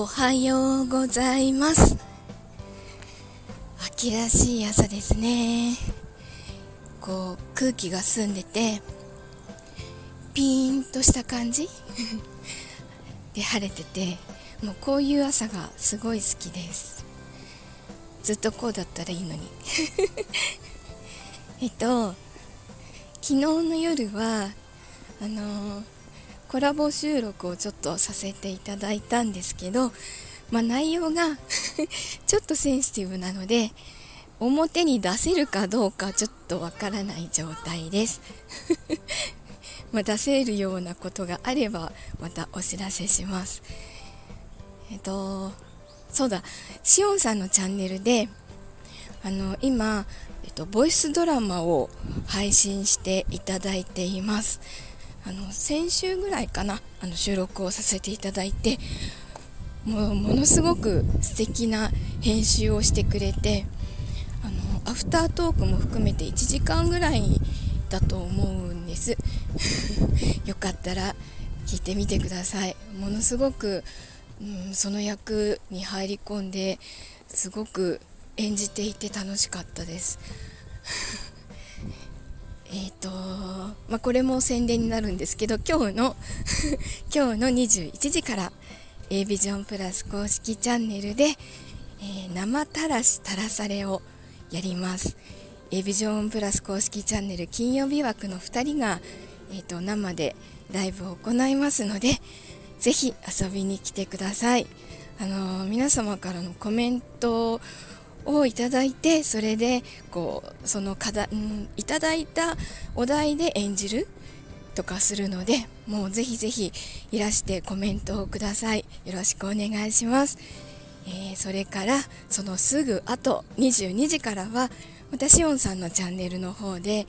おはようございます。秋らしい朝ですね。こう空気が澄んでてピーンとした感じ？で晴れててもうこういう朝がすごい好きです。ずっとこうだったらいいのに。えっと昨日の夜はあのーコラボ収録をちょっとさせていただいたんですけど、まあ、内容が ちょっとセンシティブなので表に出せるかどうかちょっとわからない状態です。ま出せるようなことがあればまたお知らせします。えっとそうだ。しおんさんのチャンネルであの今、えっと、ボイスドラマを配信していただいています。あの先週ぐらいかなあの収録をさせていただいてもうものすごく素敵な編集をしてくれてあのアフタートークも含めて1時間ぐらいだと思うんです。よかったら聞いてみてください。ものすごく、うん、その役に入り込んですごく演じていて楽しかったです。えっ、ー、とまあ、これも宣伝になるんですけど今日の 今日の21時から A ビジョンプラス公式チャンネルで、えー、生たらしたらされをやります。A ビジョンプラス公式チャンネル金曜日枠の2人が、えーと、生でライブを行いますのでぜひ遊びに来てください。あのー、皆様からのコメントをいただいてそれでこうその課題、うん、いただいたお題で演じるとかするのでもうぜひぜひいらしてコメントをください。よろしくお願いします、えー、それからそのすぐ後22時からは私オンさんのチャンネルの方で、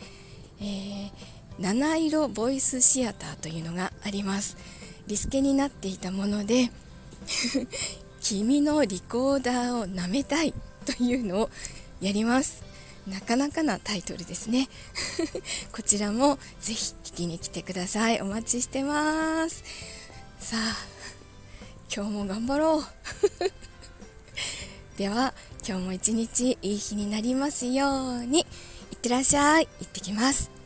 えー、七色ボイスシアターというのがあります。リスケになっていたもので 君のリコーダーを舐めたい。というのをやります。なかなかなタイトルですね。こちらもぜひ聞きに来てください。お待ちしてます。さあ今日も頑張ろう。では今日も一日いい日になりますように。いってらっしゃい。行ってきます。